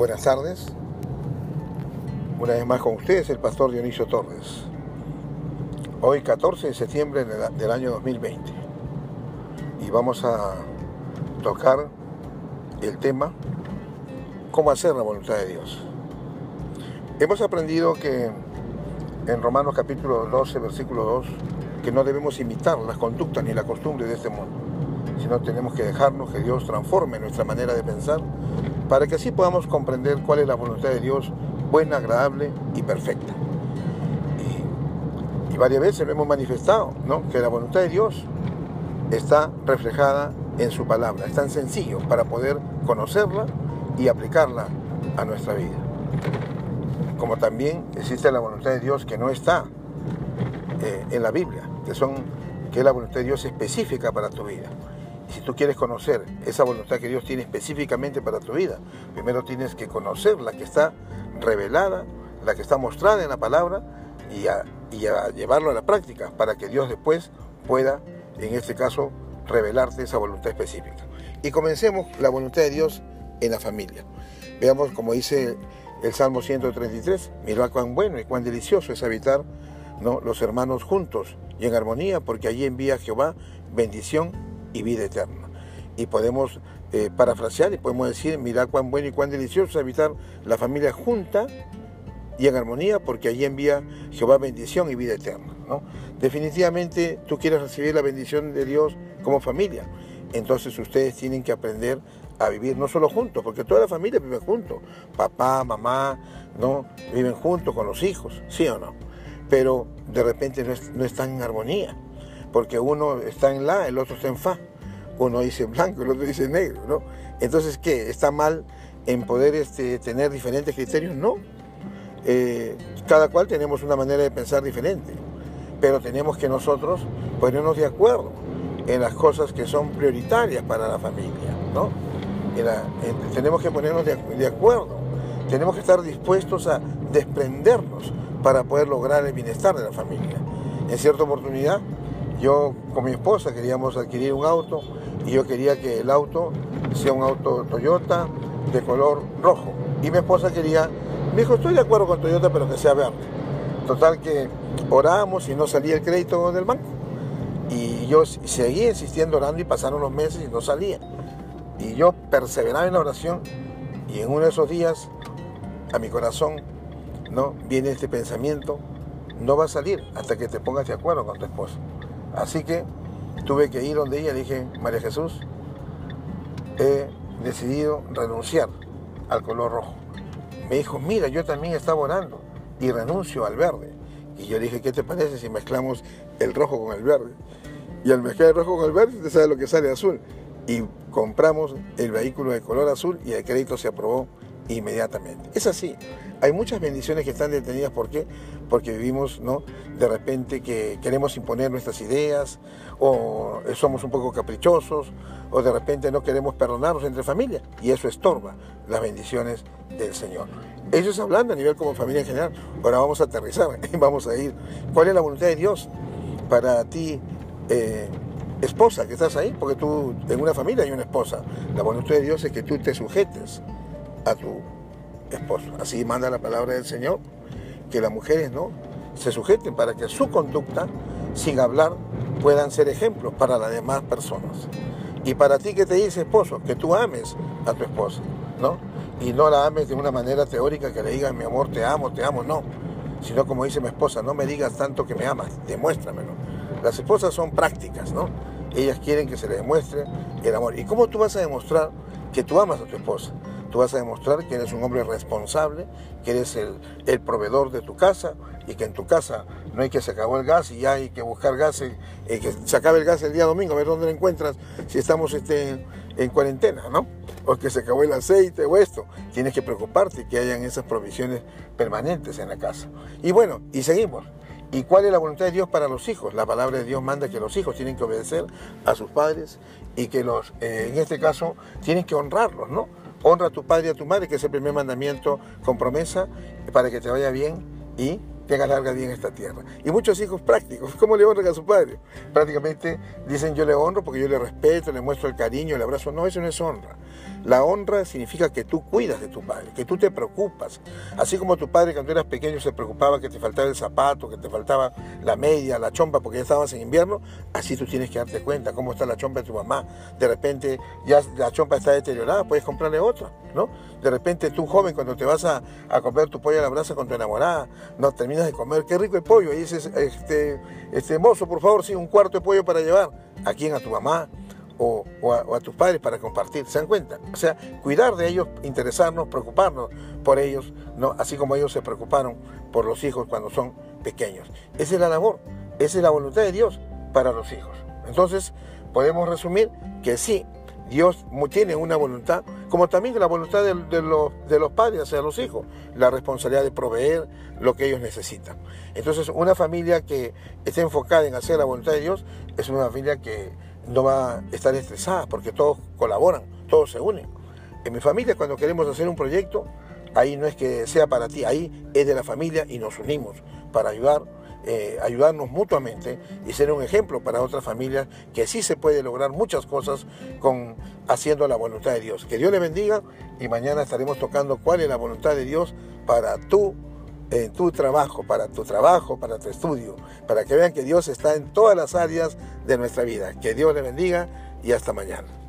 Buenas tardes. Una vez más con ustedes el pastor Dionisio Torres. Hoy 14 de septiembre del año 2020. Y vamos a tocar el tema cómo hacer la voluntad de Dios. Hemos aprendido que en Romanos capítulo 12, versículo 2, que no debemos imitar las conductas ni la costumbre de este mundo, sino tenemos que dejarnos que Dios transforme nuestra manera de pensar para que así podamos comprender cuál es la voluntad de Dios buena, agradable y perfecta. Y, varias veces lo hemos manifestado, ¿no? que la voluntad de Dios está reflejada en su palabra. Es tan sencillo para poder conocerla y aplicarla a nuestra vida. Como también existe la voluntad de Dios que no está eh, en la Biblia, que, son, que es la voluntad de Dios específica para tu vida si tú quieres conocer esa voluntad que Dios tiene específicamente para tu vida, primero tienes que conocer la que está revelada, la que está mostrada en la palabra y a, llevarlo a la práctica para que Dios después pueda, en este caso, revelarte esa voluntad específica. Y comencemos la voluntad de Dios en la familia. Veamos como dice el Salmo 133, mira cuán bueno y cuán delicioso es habitar ¿no? los hermanos juntos y en armonía, porque allí envía Jehová bendición y vida eterna. Y podemos eh, parafrasear y podemos decir, mira cuán bueno y cuán delicioso es habitar la familia junta y en armonía, porque allí envía Jehová bendición y vida eterna. ¿no? Definitivamente tú quieres recibir la bendición de Dios como familia. Entonces ustedes tienen que aprender a vivir no solo juntos, porque toda la familia vive juntos. Papá, mamá, ¿no? Viven juntos con los hijos, ¿sí o no? Pero de repente no, no están en armonía porque uno está en la, el otro está en fa. Uno dice blanco, el otro dice negro, ¿no? Entonces, ¿qué? ¿Está mal en poder este, tener diferentes criterios? No. Eh, cada cual tenemos una manera de pensar diferente, pero tenemos que nosotros ponernos de acuerdo en las cosas que son prioritarias para la familia, ¿no? tenemos que ponernos de, de acuerdo, tenemos que estar dispuestos a desprendernos para poder lograr el bienestar de la familia. En cierta oportunidad, yo con mi esposa queríamos adquirir un auto y yo quería que el auto sea un auto Toyota de color rojo. Y mi esposa quería, me dijo, estoy de acuerdo con Toyota, pero que sea verde. Total que oramos y no salía el crédito del banco. Y yo seguí insistiendo orando y pasaron los meses y no salía. Y yo perseveraba en la oración y en uno de esos días a mi corazón no viene este pensamiento, no va a salir hasta que te pongas de acuerdo con tu esposa. Así que tuve que ir donde ella, dije, María Jesús, he decidido renunciar al color rojo. Me dijo, mira, yo también estaba orando y renuncio al verde. Y yo dije, ¿qué te parece si mezclamos el rojo con el verde? Y al mezclar el rojo con el verde, usted sabe lo que sale azul. Y compramos el vehículo de color azul y el crédito se aprobó inmediatamente. Es así. Hay muchas bendiciones que están detenidas. ¿Por qué? Porque vivimos, ¿no? De repente que queremos imponer nuestras ideas, o somos un poco caprichosos, o de repente no queremos perdonarnos entre familia. Y eso estorba las bendiciones del Señor. Eso es hablando a nivel como familia en general. Ahora vamos a aterrizar vamos a ir. ¿Cuál es la voluntad de Dios para ti? Eh, esposa que estás ahí, porque tú en una familia hay una esposa. La voluntad de Dios es que tú te sujetes a tu esposo. Así manda la palabra del Señor, que las mujeres no se sujeten para que su conducta, sin hablar, puedan ser ejemplos para las demás personas. Y para ti que te dice esposo, que tú ames a tu esposa, ¿no? Y no la ames de una manera teórica que le digas, mi amor, te amo, te amo, no. Sino como dice mi esposa, no me digas tanto que me amas, demuéstramelo. Las esposas son prácticas, ¿no? Ellas quieren que se le demuestre el amor. ¿Y cómo tú vas a demostrar que tú amas a tu esposa? Tú vas a demostrar que eres un hombre responsable, que eres el, proveedor de tu casa y que en tu casa no hay que se acabó el gas y ya hay que buscar gas, y, que se acabe el gas el día domingo, a ver dónde lo encuentras si estamos este, en cuarentena, ¿no? O que se acabó el aceite o esto. Tienes que preocuparte que hayan esas provisiones permanentes en la casa. Y bueno, y seguimos. ¿Y cuál es la voluntad de Dios para los hijos? La palabra de Dios manda que los hijos tienen que obedecer a sus padres y que los, eh, en este caso, tienen que honrarlos, ¿no? Honra a tu padre y a tu madre, que es el primer mandamiento con promesa, para que te vaya bien y tenga larga vida en esta tierra. Y muchos hijos prácticos, ¿cómo le honran a su padre? Prácticamente dicen yo le honro porque yo le respeto, le muestro el cariño, el abrazo. No, eso no es honra. La honra significa que tú cuidas de tu padre, que tú te preocupas. Así como tu padre cuando eras pequeño se preocupaba que te faltaba el zapato, que te faltaba la media, la chompa, porque ya estabas en invierno, así tú tienes que darte cuenta cómo está la chompa de tu mamá. De repente ya la chompa está deteriorada, puedes comprarle otra, ¿no? De repente tú joven cuando te vas a, a comer tu pollo a la brasa con tu enamorada, no terminas de comer, qué rico el pollo, y dices, este, este mozo, por favor, sí, un cuarto de pollo para llevar. ¿A quién? A tu mamá o, a, tus padres para compartir, ¿se dan cuenta? O sea, cuidar de ellos, interesarnos, preocuparnos por ellos, ¿no? así como ellos se preocuparon por los hijos cuando son pequeños. Esa es la labor, esa es la voluntad de Dios para los hijos. Entonces, podemos resumir que sí, Dios tiene una voluntad, como también la voluntad de, los, de los padres hacia los hijos, la responsabilidad de proveer lo que ellos necesitan. Entonces, una familia que esté enfocada en hacer la voluntad de Dios es una familia que no va a estar estresada porque todos colaboran, todos se unen. En mi familia cuando queremos hacer un proyecto, ahí no es que sea para ti, ahí es de la familia y nos unimos para ayudar, eh, ayudarnos mutuamente y ser un ejemplo para otras familias que sí se puede lograr muchas cosas con haciendo la voluntad de Dios. Que Dios le bendiga y mañana estaremos tocando cuál es la voluntad de Dios para tú en tu trabajo, para tu trabajo, para tu estudio, para que vean que Dios está en todas las áreas de nuestra vida. Que Dios le bendiga y hasta mañana.